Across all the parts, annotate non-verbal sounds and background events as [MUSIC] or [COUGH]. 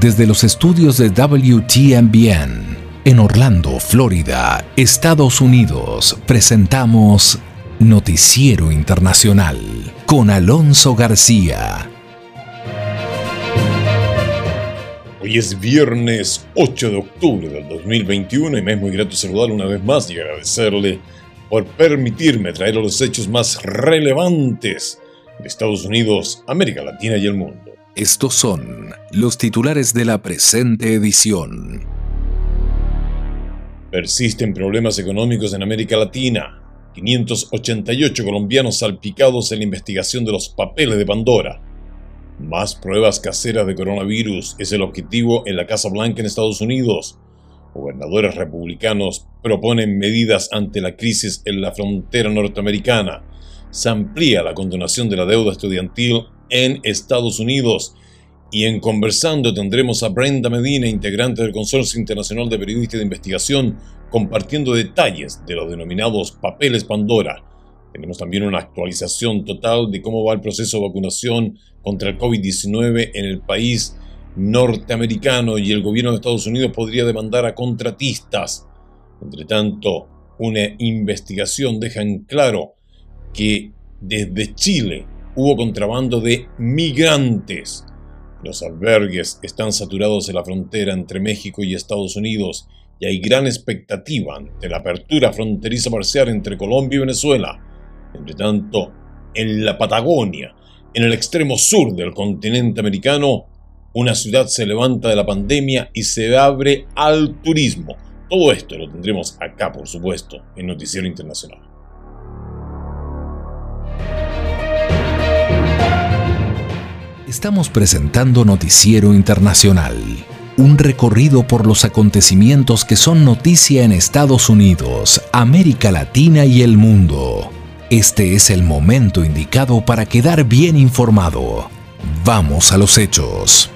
desde los estudios de WTMBN en Orlando, Florida, Estados Unidos, presentamos Noticiero Internacional con Alonso García. Hoy es viernes 8 de octubre del 2021 y me es muy grato saludarle una vez más y agradecerle por permitirme traer los hechos más relevantes de Estados Unidos, América Latina y el mundo. Estos son los titulares de la presente edición. Persisten problemas económicos en América Latina. 588 colombianos salpicados en la investigación de los papeles de Pandora. Más pruebas caseras de coronavirus es el objetivo en la Casa Blanca en Estados Unidos. Gobernadores republicanos proponen medidas ante la crisis en la frontera norteamericana. Se amplía la condonación de la deuda estudiantil en Estados Unidos. Y en Conversando tendremos a Brenda Medina, integrante del Consorcio Internacional de Periodistas de Investigación, compartiendo detalles de los denominados papeles Pandora. Tenemos también una actualización total de cómo va el proceso de vacunación contra el COVID-19 en el país norteamericano y el gobierno de Estados Unidos podría demandar a contratistas. Entre tanto, una investigación deja en claro que desde Chile hubo contrabando de migrantes. Los albergues están saturados en la frontera entre México y Estados Unidos y hay gran expectativa ante la apertura fronteriza parcial entre Colombia y Venezuela. Entre tanto, en la Patagonia, en el extremo sur del continente americano, una ciudad se levanta de la pandemia y se abre al turismo. Todo esto lo tendremos acá, por supuesto, en Noticiero Internacional. Estamos presentando Noticiero Internacional, un recorrido por los acontecimientos que son noticia en Estados Unidos, América Latina y el mundo. Este es el momento indicado para quedar bien informado. Vamos a los hechos.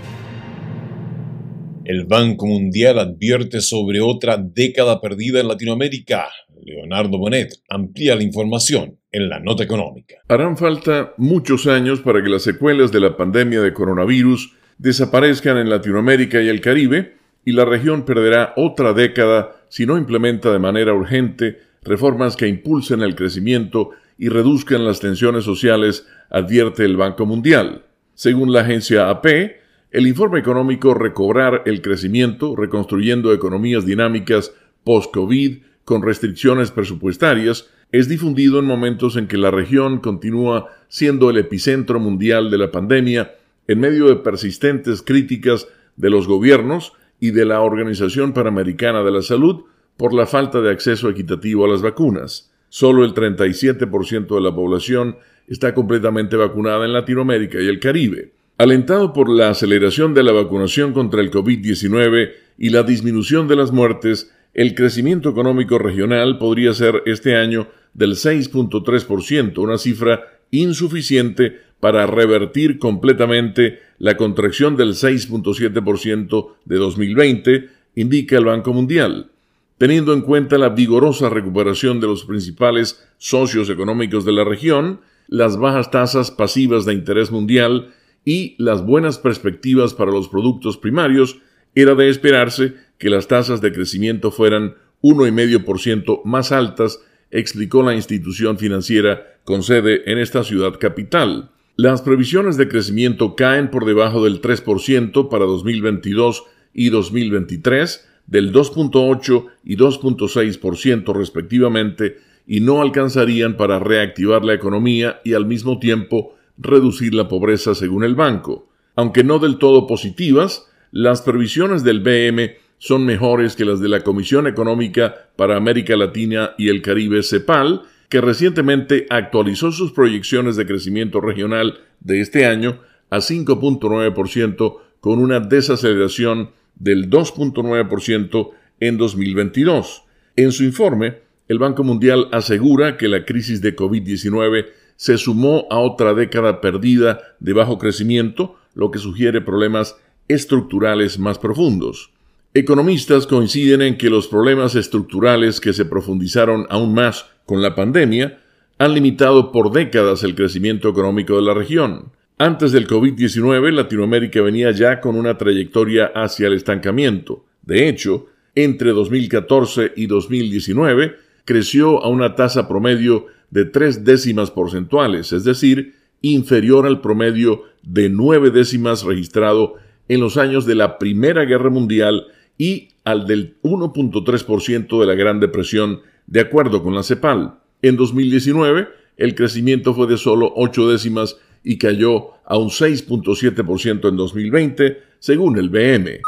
El Banco Mundial advierte sobre otra década perdida en Latinoamérica. Leonardo Bonet amplía la información en la nota económica. Harán falta muchos años para que las secuelas de la pandemia de coronavirus desaparezcan en Latinoamérica y el Caribe, y la región perderá otra década si no implementa de manera urgente reformas que impulsen el crecimiento y reduzcan las tensiones sociales, advierte el Banco Mundial. Según la agencia AP, el informe económico Recobrar el Crecimiento, reconstruyendo economías dinámicas post-COVID con restricciones presupuestarias, es difundido en momentos en que la región continúa siendo el epicentro mundial de la pandemia en medio de persistentes críticas de los gobiernos y de la Organización Panamericana de la Salud por la falta de acceso equitativo a las vacunas. Solo el 37% de la población está completamente vacunada en Latinoamérica y el Caribe. Alentado por la aceleración de la vacunación contra el COVID-19 y la disminución de las muertes, el crecimiento económico regional podría ser este año del 6.3%, una cifra insuficiente para revertir completamente la contracción del 6.7% de 2020, indica el Banco Mundial. Teniendo en cuenta la vigorosa recuperación de los principales socios económicos de la región, las bajas tasas pasivas de interés mundial y las buenas perspectivas para los productos primarios, era de esperarse que las tasas de crecimiento fueran 1,5% más altas, explicó la institución financiera con sede en esta ciudad capital. Las previsiones de crecimiento caen por debajo del 3% para 2022 y 2023, del 2.8 y 2.6% respectivamente, y no alcanzarían para reactivar la economía y al mismo tiempo reducir la pobreza según el banco. Aunque no del todo positivas, las previsiones del BM son mejores que las de la Comisión Económica para América Latina y el Caribe CEPAL, que recientemente actualizó sus proyecciones de crecimiento regional de este año a 5.9% con una desaceleración del 2.9% en 2022. En su informe, el Banco Mundial asegura que la crisis de COVID-19 se sumó a otra década perdida de bajo crecimiento, lo que sugiere problemas estructurales más profundos. Economistas coinciden en que los problemas estructurales que se profundizaron aún más con la pandemia han limitado por décadas el crecimiento económico de la región. Antes del COVID-19, Latinoamérica venía ya con una trayectoria hacia el estancamiento. De hecho, entre 2014 y 2019 creció a una tasa promedio de tres décimas porcentuales, es decir, inferior al promedio de nueve décimas registrado en los años de la Primera Guerra Mundial y al del 1.3% de la Gran Depresión, de acuerdo con la CEPAL. En 2019, el crecimiento fue de solo ocho décimas y cayó a un 6.7% en 2020, según el BM.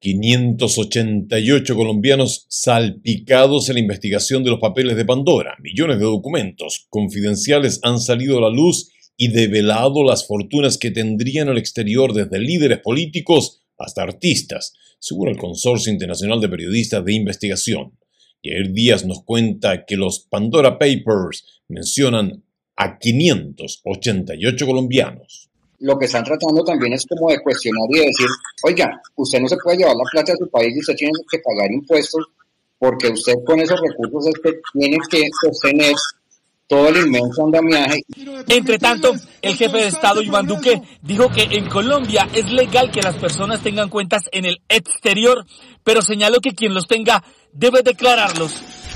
588 colombianos salpicados en la investigación de los papeles de Pandora. Millones de documentos confidenciales han salido a la luz y develado las fortunas que tendrían al exterior desde líderes políticos hasta artistas, según el Consorcio Internacional de Periodistas de Investigación. Jair Díaz nos cuenta que los Pandora Papers mencionan a 588 colombianos. Lo que están tratando también es como de cuestionar y de decir, oiga, usted no se puede llevar la plata de su país y usted tiene que pagar impuestos porque usted con esos recursos es que tiene que sostener todo el inmenso andamiaje. Entre tanto, el jefe de Estado Iván Duque dijo que en Colombia es legal que las personas tengan cuentas en el exterior, pero señaló que quien los tenga debe declararlos.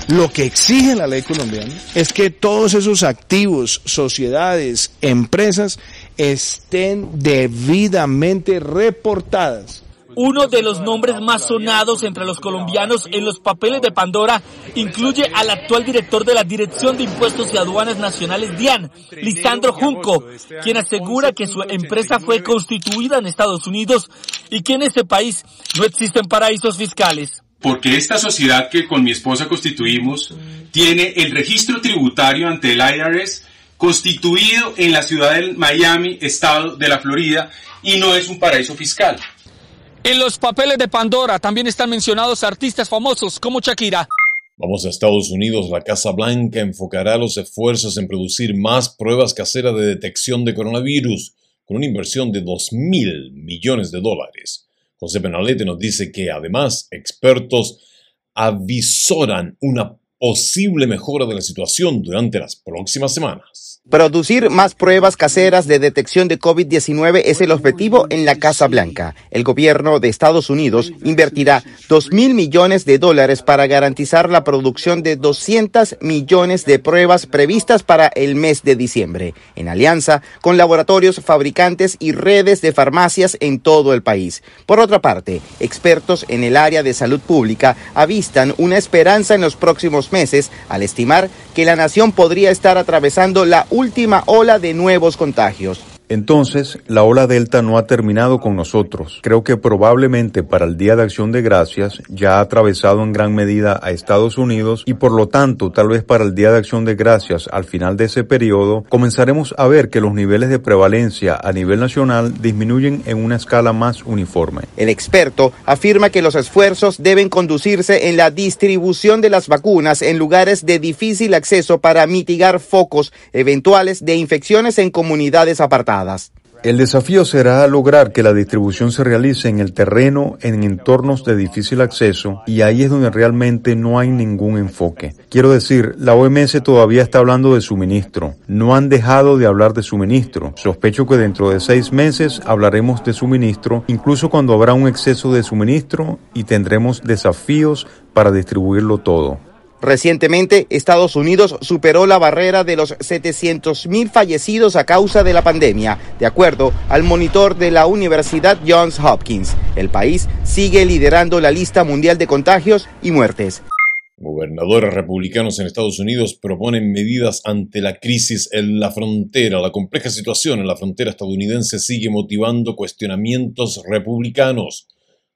Lo que exige la ley colombiana es que todos esos activos, sociedades, empresas estén debidamente reportadas uno de los nombres más sonados entre los colombianos en los papeles de Pandora incluye al actual director de la Dirección de Impuestos y Aduanas Nacionales, DIAN, Lisandro Junco, quien asegura que su empresa fue constituida en Estados Unidos y que en ese país no existen paraísos fiscales. Porque esta sociedad que con mi esposa constituimos tiene el registro tributario ante el IRS constituido en la ciudad de Miami, estado de la Florida, y no es un paraíso fiscal. En los papeles de Pandora también están mencionados artistas famosos como Shakira. Vamos a Estados Unidos. La Casa Blanca enfocará los esfuerzos en producir más pruebas caseras de detección de coronavirus, con una inversión de 2 mil millones de dólares. José Penalete nos dice que además expertos avisoran una posible mejora de la situación durante las próximas semanas. Producir más pruebas caseras de detección de COVID-19 es el objetivo en la Casa Blanca. El gobierno de Estados Unidos invertirá 2 mil millones de dólares para garantizar la producción de 200 millones de pruebas previstas para el mes de diciembre, en alianza con laboratorios, fabricantes y redes de farmacias en todo el país. Por otra parte, expertos en el área de salud pública avistan una esperanza en los próximos meses al estimar que la nación podría estar atravesando la última ola de nuevos contagios. Entonces, la ola Delta no ha terminado con nosotros. Creo que probablemente para el Día de Acción de Gracias ya ha atravesado en gran medida a Estados Unidos y por lo tanto, tal vez para el Día de Acción de Gracias al final de ese periodo, comenzaremos a ver que los niveles de prevalencia a nivel nacional disminuyen en una escala más uniforme. El experto afirma que los esfuerzos deben conducirse en la distribución de las vacunas en lugares de difícil acceso para mitigar focos eventuales de infecciones en comunidades apartadas. El desafío será lograr que la distribución se realice en el terreno, en entornos de difícil acceso, y ahí es donde realmente no hay ningún enfoque. Quiero decir, la OMS todavía está hablando de suministro. No han dejado de hablar de suministro. Sospecho que dentro de seis meses hablaremos de suministro, incluso cuando habrá un exceso de suministro y tendremos desafíos para distribuirlo todo. Recientemente, Estados Unidos superó la barrera de los 700.000 fallecidos a causa de la pandemia, de acuerdo al monitor de la Universidad Johns Hopkins. El país sigue liderando la lista mundial de contagios y muertes. Gobernadores republicanos en Estados Unidos proponen medidas ante la crisis en la frontera. La compleja situación en la frontera estadounidense sigue motivando cuestionamientos republicanos.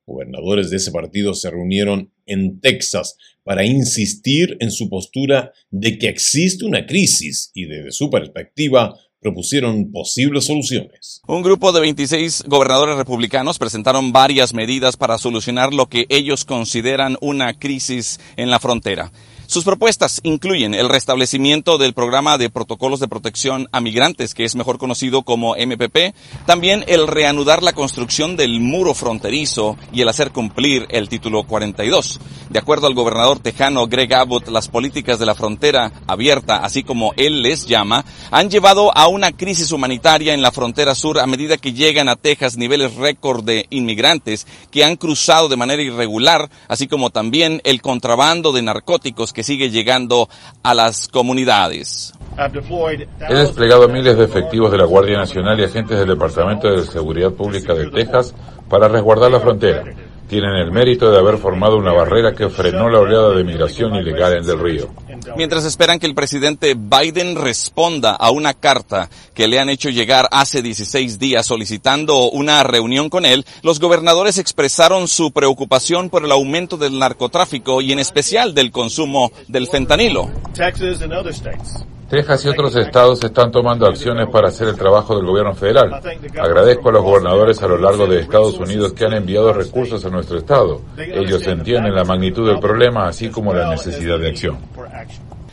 Gobernadores de ese partido se reunieron en Texas para insistir en su postura de que existe una crisis y desde su perspectiva propusieron posibles soluciones. Un grupo de 26 gobernadores republicanos presentaron varias medidas para solucionar lo que ellos consideran una crisis en la frontera. Sus propuestas incluyen el restablecimiento del programa de protocolos de protección a migrantes, que es mejor conocido como MPP, también el reanudar la construcción del muro fronterizo y el hacer cumplir el título 42. De acuerdo al gobernador tejano Greg Abbott, las políticas de la frontera abierta, así como él les llama, han llevado a una crisis humanitaria en la frontera sur a medida que llegan a Texas niveles récord de inmigrantes que han cruzado de manera irregular, así como también el contrabando de narcóticos que sigue llegando a las comunidades. He desplegado miles de efectivos de la Guardia Nacional y agentes del Departamento de Seguridad Pública de Texas para resguardar la frontera. Tienen el mérito de haber formado una barrera que frenó la oleada de migración ilegal en Del Río. Mientras esperan que el presidente Biden responda a una carta que le han hecho llegar hace 16 días solicitando una reunión con él, los gobernadores expresaron su preocupación por el aumento del narcotráfico y en especial del consumo del fentanilo. Texas y otros estados están tomando acciones para hacer el trabajo del gobierno federal. Agradezco a los gobernadores a lo largo de Estados Unidos que han enviado recursos a nuestro estado. Ellos entienden la magnitud del problema, así como la necesidad de acción.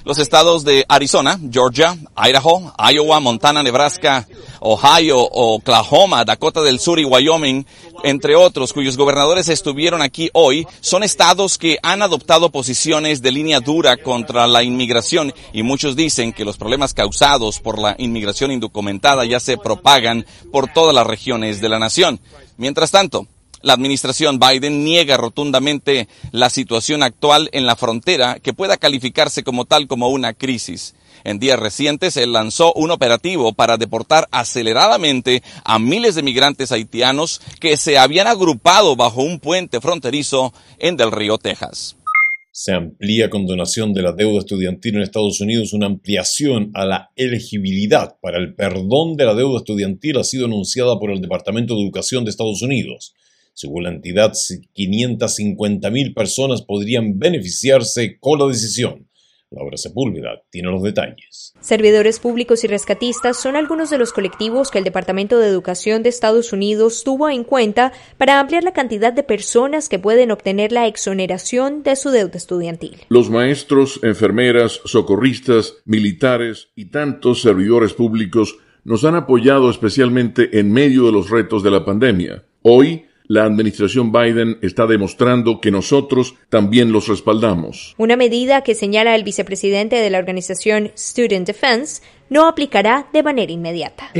Los estados de Arizona, Georgia, Idaho, Iowa, Montana, Nebraska, Ohio, Oklahoma, Dakota del Sur y Wyoming, entre otros, cuyos gobernadores estuvieron aquí hoy, son estados que han adoptado posiciones de línea dura contra la inmigración y muchos dicen que los problemas causados por la inmigración indocumentada ya se propagan por todas las regiones de la nación. Mientras tanto, la administración Biden niega rotundamente la situación actual en la frontera que pueda calificarse como tal como una crisis. En días recientes, él lanzó un operativo para deportar aceleradamente a miles de migrantes haitianos que se habían agrupado bajo un puente fronterizo en Del Río, Texas. Se amplía con donación de la deuda estudiantil en Estados Unidos. Una ampliación a la elegibilidad para el perdón de la deuda estudiantil ha sido anunciada por el Departamento de Educación de Estados Unidos. Según la entidad, 550.000 personas podrían beneficiarse con la decisión. Laura Sepúlveda tiene los detalles. Servidores públicos y rescatistas son algunos de los colectivos que el Departamento de Educación de Estados Unidos tuvo en cuenta para ampliar la cantidad de personas que pueden obtener la exoneración de su deuda estudiantil. Los maestros, enfermeras, socorristas, militares y tantos servidores públicos nos han apoyado especialmente en medio de los retos de la pandemia. Hoy, la administración Biden está demostrando que nosotros también los respaldamos. Una medida que señala el vicepresidente de la organización Student Defense no aplicará de manera inmediata.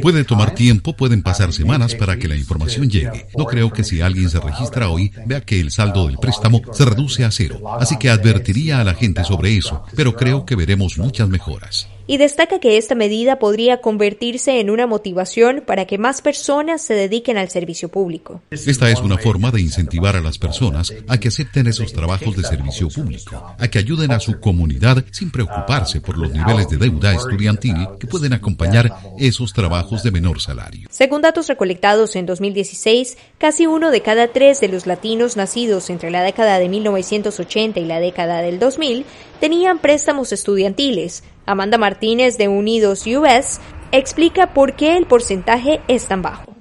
Puede tomar tiempo, pueden pasar semanas para que la información llegue. No creo que si alguien se registra hoy vea que el saldo del préstamo se reduce a cero. Así que advertiría a la gente sobre eso, pero creo que veremos muchas mejoras y destaca que esta medida podría convertirse en una motivación para que más personas se dediquen al servicio público. Esta es una forma de incentivar a las personas a que acepten esos trabajos de servicio público, a que ayuden a su comunidad sin preocuparse por los niveles de deuda estudiantil que pueden acompañar esos trabajos de menor salario. Según datos recolectados en 2016, casi uno de cada tres de los latinos nacidos entre la década de 1980 y la década del 2000 tenían préstamos estudiantiles, Amanda Martínez de Unidos US explica por qué el porcentaje es tan bajo.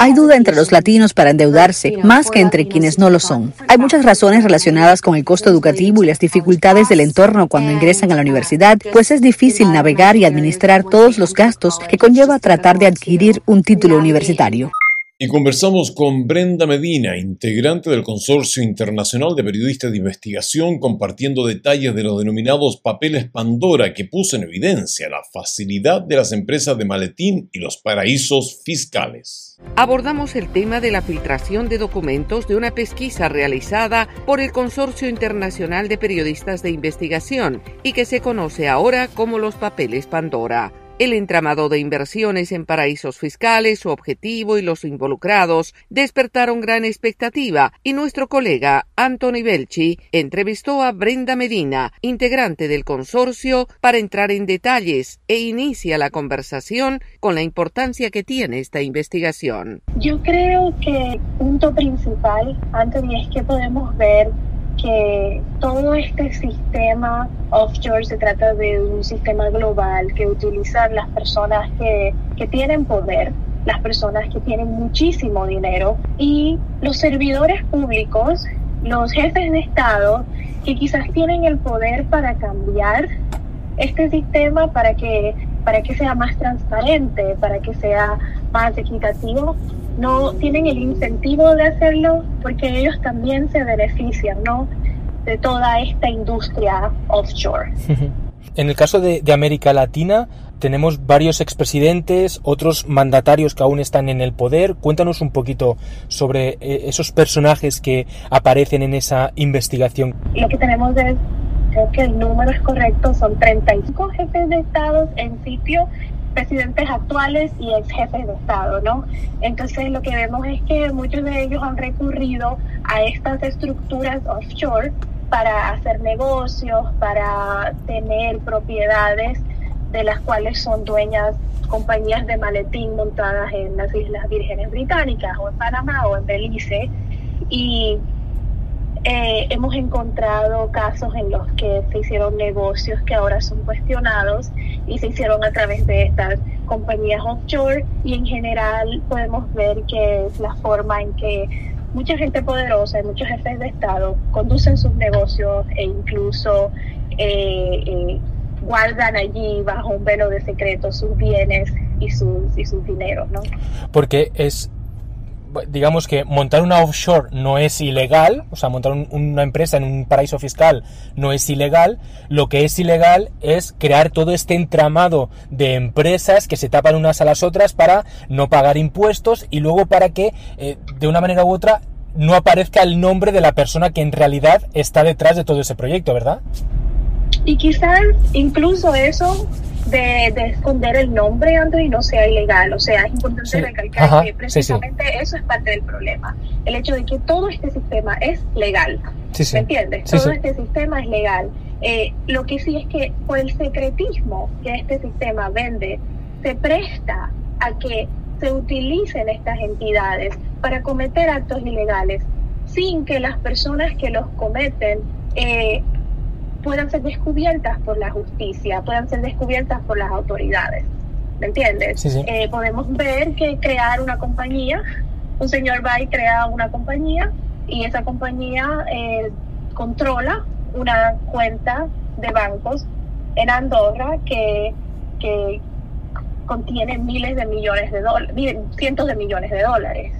Hay duda entre los latinos para endeudarse, más que entre quienes no lo son. Hay muchas razones relacionadas con el costo educativo y las dificultades del entorno cuando ingresan a la universidad, pues es difícil navegar y administrar todos los gastos que conlleva tratar de adquirir un título universitario. Y conversamos con Brenda Medina, integrante del Consorcio Internacional de Periodistas de Investigación, compartiendo detalles de los denominados papeles Pandora que puso en evidencia la facilidad de las empresas de maletín y los paraísos fiscales. Abordamos el tema de la filtración de documentos de una pesquisa realizada por el Consorcio Internacional de Periodistas de Investigación y que se conoce ahora como los papeles Pandora. El entramado de inversiones en paraísos fiscales, su objetivo y los involucrados despertaron gran expectativa y nuestro colega Anthony Belchi entrevistó a Brenda Medina, integrante del consorcio, para entrar en detalles e inicia la conversación con la importancia que tiene esta investigación. Yo creo que el punto principal, Anthony, es que podemos ver que todo este sistema offshore se trata de un sistema global que utilizan las personas que, que tienen poder las personas que tienen muchísimo dinero y los servidores públicos los jefes de Estado que quizás tienen el poder para cambiar este sistema para que, para que sea más transparente, para que sea más equitativo, no tienen el incentivo de hacerlo porque ellos también se benefician ¿no? de toda esta industria offshore. [LAUGHS] En el caso de, de América Latina, tenemos varios expresidentes, otros mandatarios que aún están en el poder. Cuéntanos un poquito sobre eh, esos personajes que aparecen en esa investigación. Lo que tenemos es, creo que el número es correcto, son 35 jefes de Estado en sitio presidentes actuales y ex jefes de Estado, ¿no? Entonces lo que vemos es que muchos de ellos han recurrido a estas estructuras offshore para hacer negocios, para tener propiedades de las cuales son dueñas compañías de maletín montadas en las Islas Vírgenes Británicas o en Panamá o en Belice. Y eh, hemos encontrado casos en los que se hicieron negocios que ahora son cuestionados y se hicieron a través de estas compañías offshore y en general podemos ver que es la forma en que mucha gente poderosa y muchos jefes de Estado conducen sus negocios e incluso eh, eh, guardan allí bajo un velo de secreto sus bienes y sus, y sus dineros, ¿no? Porque es digamos que montar una offshore no es ilegal, o sea, montar una empresa en un paraíso fiscal no es ilegal, lo que es ilegal es crear todo este entramado de empresas que se tapan unas a las otras para no pagar impuestos y luego para que eh, de una manera u otra no aparezca el nombre de la persona que en realidad está detrás de todo ese proyecto, ¿verdad? Y quizás incluso eso de, esconder el nombre, y no sea ilegal. O sea, es importante recalcar que precisamente eso es parte del problema. El hecho de que todo este sistema es legal. ¿Me entiendes? todo este sistema es legal. Eh, lo que sí es que por el secretismo que este sistema vende, se presta a que se utilicen estas entidades para cometer actos ilegales sin que las personas que los cometen eh, puedan ser descubiertas por la justicia, puedan ser descubiertas por las autoridades. ¿Me entiendes? Eh, podemos ver que crear una compañía, un señor va y crea una compañía y esa compañía eh, controla una cuenta de bancos en Andorra que, que contiene miles de millones de dólares, cientos de millones de dólares.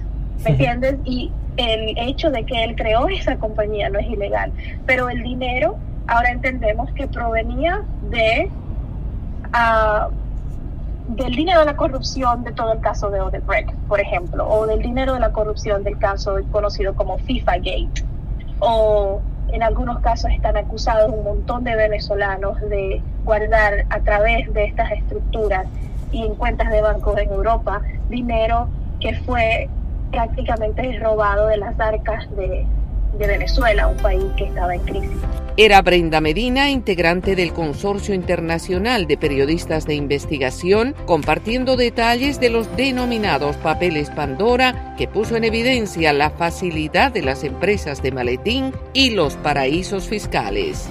¿Me entiendes? Y el hecho de que él creó esa compañía no es ilegal, pero el dinero ahora entendemos que provenía de uh, del dinero de la corrupción de todo el caso de Odebrecht, por ejemplo, o del dinero de la corrupción del caso conocido como FIFA Gate, o en algunos casos están acusados un montón de venezolanos de guardar a través de estas estructuras y en cuentas de bancos en Europa dinero que fue prácticamente robado de las arcas de, de Venezuela, un país que estaba en crisis. Era Brenda Medina, integrante del Consorcio Internacional de Periodistas de Investigación, compartiendo detalles de los denominados papeles Pandora, que puso en evidencia la facilidad de las empresas de maletín y los paraísos fiscales.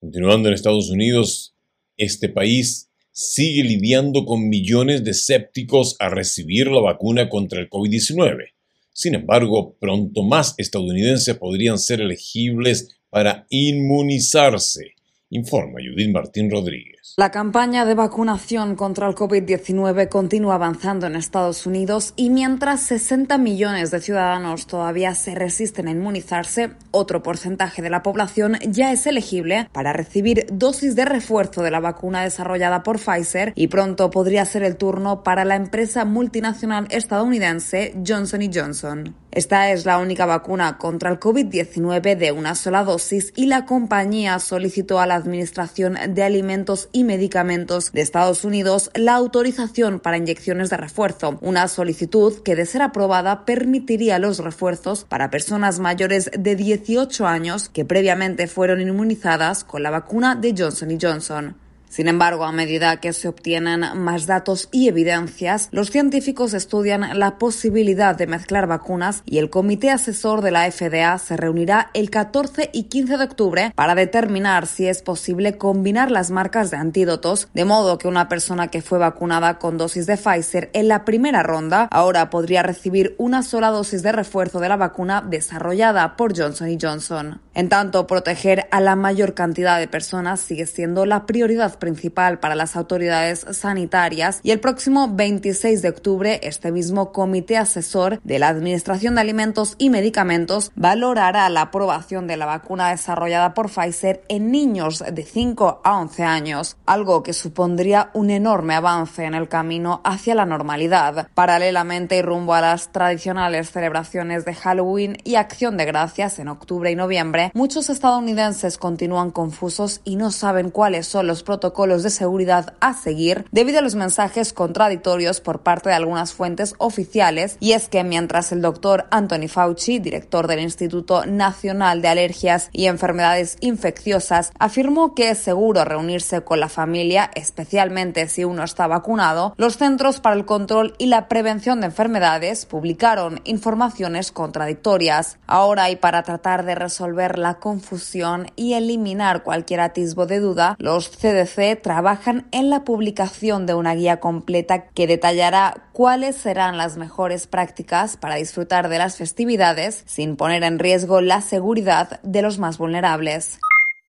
Continuando en Estados Unidos, este país sigue lidiando con millones de escépticos a recibir la vacuna contra el COVID-19 sin embargo, pronto más estadounidenses podrían ser elegibles para inmunizarse, informa Judith Martín Rodríguez. La campaña de vacunación contra el COVID-19 continúa avanzando en Estados Unidos y mientras 60 millones de ciudadanos todavía se resisten a inmunizarse, otro porcentaje de la población ya es elegible para recibir dosis de refuerzo de la vacuna desarrollada por Pfizer y pronto podría ser el turno para la empresa multinacional estadounidense Johnson Johnson. Esta es la única vacuna contra el COVID-19 de una sola dosis y la compañía solicitó a la Administración de Alimentos y Medicamentos de Estados Unidos la autorización para inyecciones de refuerzo, una solicitud que de ser aprobada permitiría los refuerzos para personas mayores de 18 años que previamente fueron inmunizadas con la vacuna de Johnson Johnson. Sin embargo, a medida que se obtienen más datos y evidencias, los científicos estudian la posibilidad de mezclar vacunas y el comité asesor de la FDA se reunirá el 14 y 15 de octubre para determinar si es posible combinar las marcas de antídotos, de modo que una persona que fue vacunada con dosis de Pfizer en la primera ronda ahora podría recibir una sola dosis de refuerzo de la vacuna desarrollada por Johnson Johnson. En tanto, proteger a la mayor cantidad de personas sigue siendo la prioridad principal para las autoridades sanitarias y el próximo 26 de octubre este mismo comité asesor de la Administración de Alimentos y Medicamentos valorará la aprobación de la vacuna desarrollada por Pfizer en niños de 5 a 11 años, algo que supondría un enorme avance en el camino hacia la normalidad. Paralelamente y rumbo a las tradicionales celebraciones de Halloween y Acción de Gracias en octubre y noviembre, muchos estadounidenses continúan confusos y no saben cuáles son los protocolos de seguridad a seguir debido a los mensajes contradictorios por parte de algunas fuentes oficiales. Y es que mientras el doctor Anthony Fauci, director del Instituto Nacional de Alergias y Enfermedades Infecciosas, afirmó que es seguro reunirse con la familia, especialmente si uno está vacunado, los Centros para el Control y la Prevención de Enfermedades publicaron informaciones contradictorias. Ahora, y para tratar de resolver la confusión y eliminar cualquier atisbo de duda, los CDC trabajan en la publicación de una guía completa que detallará cuáles serán las mejores prácticas para disfrutar de las festividades sin poner en riesgo la seguridad de los más vulnerables.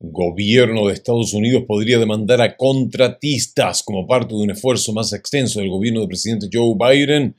Gobierno de Estados Unidos podría demandar a contratistas como parte de un esfuerzo más extenso del gobierno del presidente Joe Biden.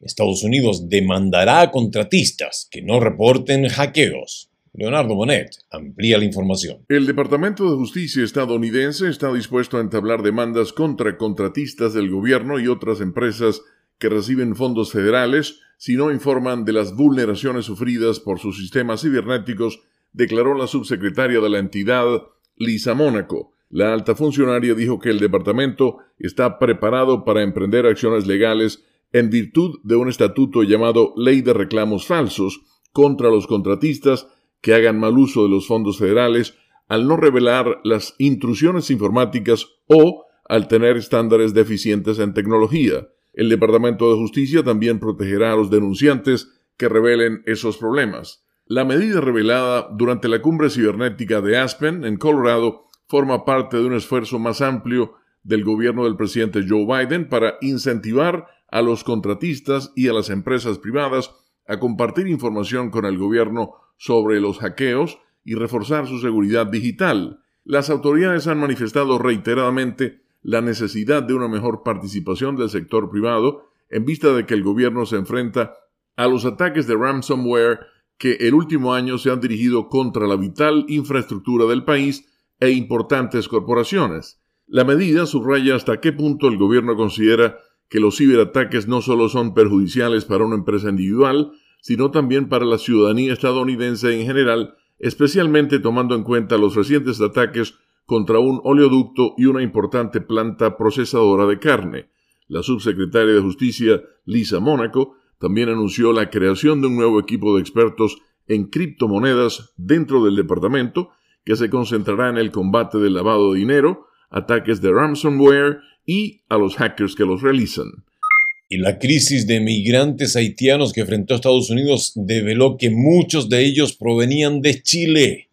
Estados Unidos demandará a contratistas que no reporten hackeos. Leonardo Bonet amplía la información. El Departamento de Justicia estadounidense está dispuesto a entablar demandas contra contratistas del gobierno y otras empresas que reciben fondos federales si no informan de las vulneraciones sufridas por sus sistemas cibernéticos, declaró la subsecretaria de la entidad, Lisa Mónaco. La alta funcionaria dijo que el departamento está preparado para emprender acciones legales en virtud de un estatuto llamado Ley de Reclamos Falsos contra los contratistas que hagan mal uso de los fondos federales al no revelar las intrusiones informáticas o al tener estándares deficientes en tecnología. El Departamento de Justicia también protegerá a los denunciantes que revelen esos problemas. La medida revelada durante la cumbre cibernética de Aspen, en Colorado, forma parte de un esfuerzo más amplio del gobierno del presidente Joe Biden para incentivar a los contratistas y a las empresas privadas a compartir información con el gobierno sobre los hackeos y reforzar su seguridad digital. Las autoridades han manifestado reiteradamente la necesidad de una mejor participación del sector privado en vista de que el gobierno se enfrenta a los ataques de ransomware que el último año se han dirigido contra la vital infraestructura del país e importantes corporaciones. La medida subraya hasta qué punto el gobierno considera que los ciberataques no solo son perjudiciales para una empresa individual, sino también para la ciudadanía estadounidense en general, especialmente tomando en cuenta los recientes ataques contra un oleoducto y una importante planta procesadora de carne. La subsecretaria de Justicia, Lisa Mónaco, también anunció la creación de un nuevo equipo de expertos en criptomonedas dentro del departamento, que se concentrará en el combate del lavado de dinero, ataques de ransomware y a los hackers que los realizan. Y la crisis de migrantes haitianos que enfrentó Estados Unidos develó que muchos de ellos provenían de Chile.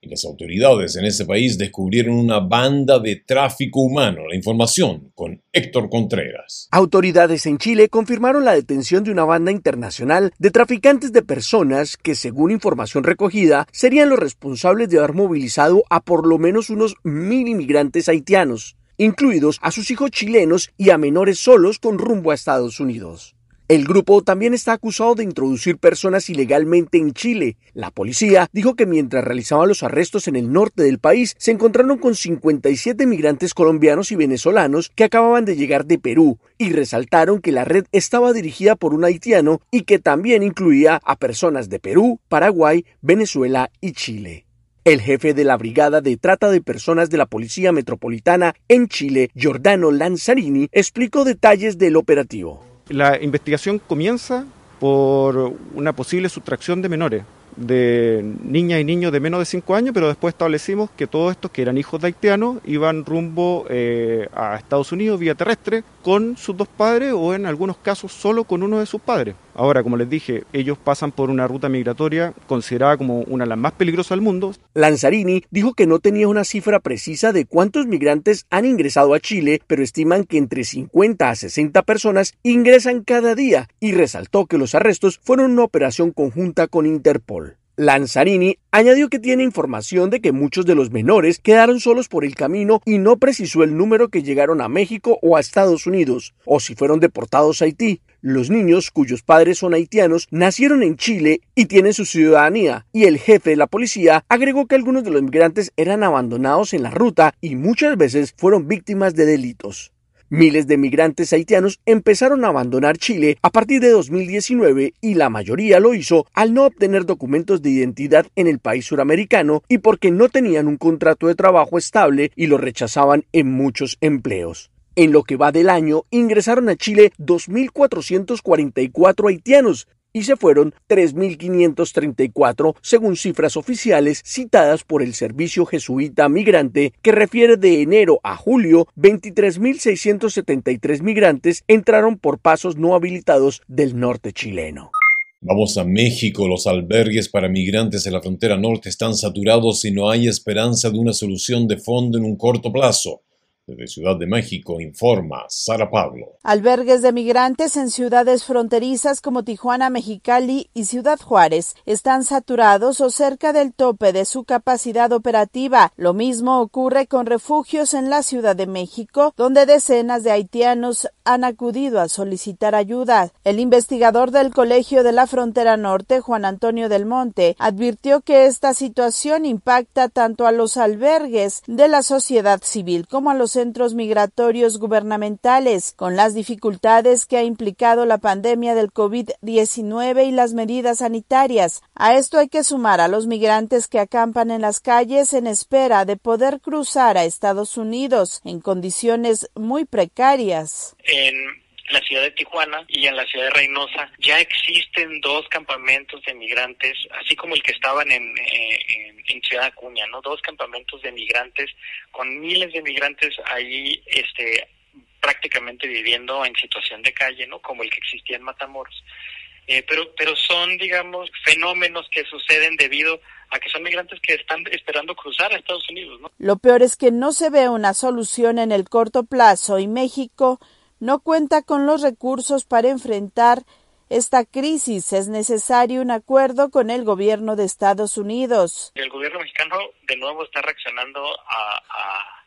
Y las autoridades en ese país descubrieron una banda de tráfico humano. La información con Héctor Contreras. Autoridades en Chile confirmaron la detención de una banda internacional de traficantes de personas que, según información recogida, serían los responsables de haber movilizado a por lo menos unos mil inmigrantes haitianos incluidos a sus hijos chilenos y a menores solos con rumbo a Estados Unidos. El grupo también está acusado de introducir personas ilegalmente en Chile. La policía dijo que mientras realizaban los arrestos en el norte del país, se encontraron con 57 migrantes colombianos y venezolanos que acababan de llegar de Perú y resaltaron que la red estaba dirigida por un haitiano y que también incluía a personas de Perú, Paraguay, Venezuela y Chile. El jefe de la Brigada de Trata de Personas de la Policía Metropolitana en Chile, Giordano Lanzarini, explicó detalles del operativo. La investigación comienza por una posible sustracción de menores de niñas y niños de menos de 5 años, pero después establecimos que todos estos que eran hijos de haitianos iban rumbo eh, a Estados Unidos vía terrestre con sus dos padres o en algunos casos solo con uno de sus padres. Ahora, como les dije, ellos pasan por una ruta migratoria considerada como una de las más peligrosas del mundo. Lanzarini dijo que no tenía una cifra precisa de cuántos migrantes han ingresado a Chile, pero estiman que entre 50 a 60 personas ingresan cada día y resaltó que los arrestos fueron una operación conjunta con Interpol. Lanzarini añadió que tiene información de que muchos de los menores quedaron solos por el camino y no precisó el número que llegaron a México o a Estados Unidos, o si fueron deportados a Haití. Los niños cuyos padres son haitianos nacieron en Chile y tienen su ciudadanía, y el jefe de la policía agregó que algunos de los migrantes eran abandonados en la ruta y muchas veces fueron víctimas de delitos. Miles de migrantes haitianos empezaron a abandonar Chile a partir de 2019 y la mayoría lo hizo al no obtener documentos de identidad en el país suramericano y porque no tenían un contrato de trabajo estable y lo rechazaban en muchos empleos. En lo que va del año, ingresaron a Chile 2.444 haitianos, y se fueron 3.534 según cifras oficiales citadas por el Servicio Jesuita Migrante que refiere de enero a julio 23.673 migrantes entraron por pasos no habilitados del norte chileno. Vamos a México. Los albergues para migrantes en la frontera norte están saturados y no hay esperanza de una solución de fondo en un corto plazo. Desde Ciudad de México informa Sara Pablo. Albergues de migrantes en ciudades fronterizas como Tijuana, Mexicali y Ciudad Juárez están saturados o cerca del tope de su capacidad operativa. Lo mismo ocurre con refugios en la Ciudad de México, donde decenas de haitianos han acudido a solicitar ayuda. El investigador del Colegio de la Frontera Norte, Juan Antonio del Monte, advirtió que esta situación impacta tanto a los albergues de la sociedad civil como a los centros migratorios gubernamentales, con las dificultades que ha implicado la pandemia del COVID-19 y las medidas sanitarias. A esto hay que sumar a los migrantes que acampan en las calles en espera de poder cruzar a Estados Unidos en condiciones muy precarias. La ciudad de Tijuana y en la ciudad de Reynosa ya existen dos campamentos de migrantes, así como el que estaban en, eh, en, Ciudad Acuña, ¿no? Dos campamentos de migrantes con miles de migrantes ahí, este, prácticamente viviendo en situación de calle, ¿no? Como el que existía en Matamoros. Eh, pero, pero son, digamos, fenómenos que suceden debido a que son migrantes que están esperando cruzar a Estados Unidos, ¿no? Lo peor es que no se ve una solución en el corto plazo y México no cuenta con los recursos para enfrentar esta crisis. Es necesario un acuerdo con el gobierno de Estados Unidos. El gobierno mexicano de nuevo está reaccionando a,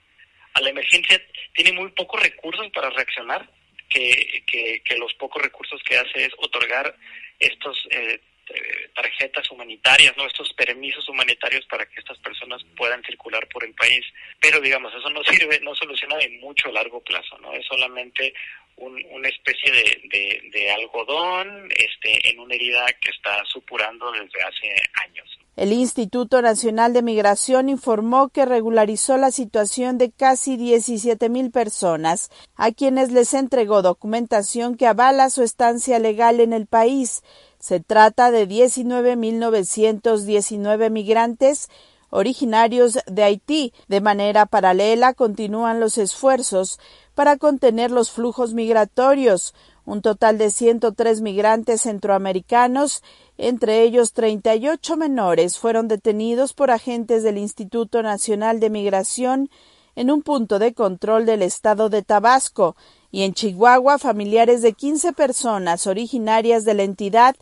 la emergencia. Tiene muy pocos recursos para reaccionar, que, que, los pocos recursos que hace es otorgar estos eh, eh, tarjetas humanitarias, ¿no? estos permisos humanitarios para que estas personas puedan circular por el país. Pero digamos, eso no [LAUGHS] sirve, no soluciona de mucho largo plazo, ¿no? Es solamente una especie de, de, algodón este, en una herida que está supurando desde hace años. El Instituto Nacional de Migración informó que regularizó la situación de casi 17 mil personas, a quienes les entregó documentación que avala su estancia legal en el país. Se trata de 19.919 migrantes originarios de Haití. De manera paralela continúan los esfuerzos para contener los flujos migratorios. Un total de 103 migrantes centroamericanos, entre ellos 38 menores, fueron detenidos por agentes del Instituto Nacional de Migración en un punto de control del estado de Tabasco y en Chihuahua familiares de 15 personas originarias de la entidad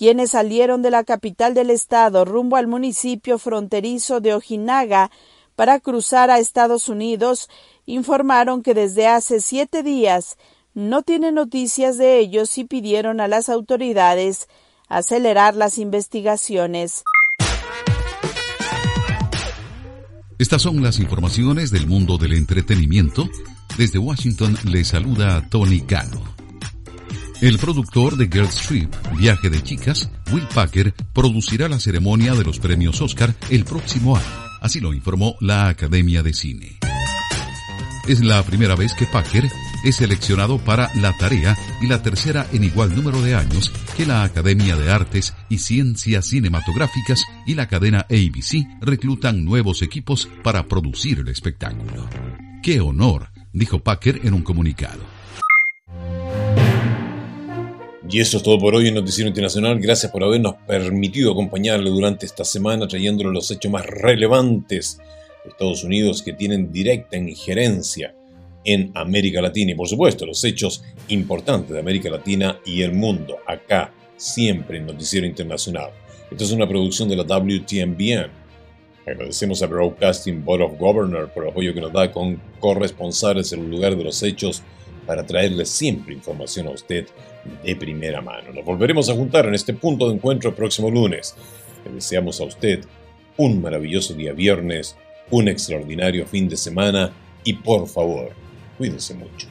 quienes salieron de la capital del estado rumbo al municipio fronterizo de Ojinaga para cruzar a Estados Unidos, informaron que desde hace siete días no tienen noticias de ellos y pidieron a las autoridades acelerar las investigaciones. Estas son las informaciones del mundo del entretenimiento. Desde Washington le saluda Tony Cano. El productor de Girls Trip, Viaje de Chicas, Will Packer, producirá la ceremonia de los premios Oscar el próximo año. Así lo informó la Academia de Cine. Es la primera vez que Packer es seleccionado para la tarea y la tercera en igual número de años que la Academia de Artes y Ciencias Cinematográficas y la cadena ABC reclutan nuevos equipos para producir el espectáculo. ¡Qué honor! Dijo Packer en un comunicado. Y eso es todo por hoy en Noticiero Internacional. Gracias por habernos permitido acompañarle durante esta semana trayéndole los hechos más relevantes de Estados Unidos que tienen directa injerencia en América Latina y por supuesto los hechos importantes de América Latina y el mundo acá siempre en Noticiero Internacional. Esta es una producción de la WTMBN. Agradecemos a Broadcasting Board of Governors por el apoyo que nos da con corresponsales en el lugar de los hechos para traerle siempre información a usted de primera mano. Nos volveremos a juntar en este punto de encuentro el próximo lunes. Le deseamos a usted un maravilloso día viernes, un extraordinario fin de semana y por favor, cuídese mucho.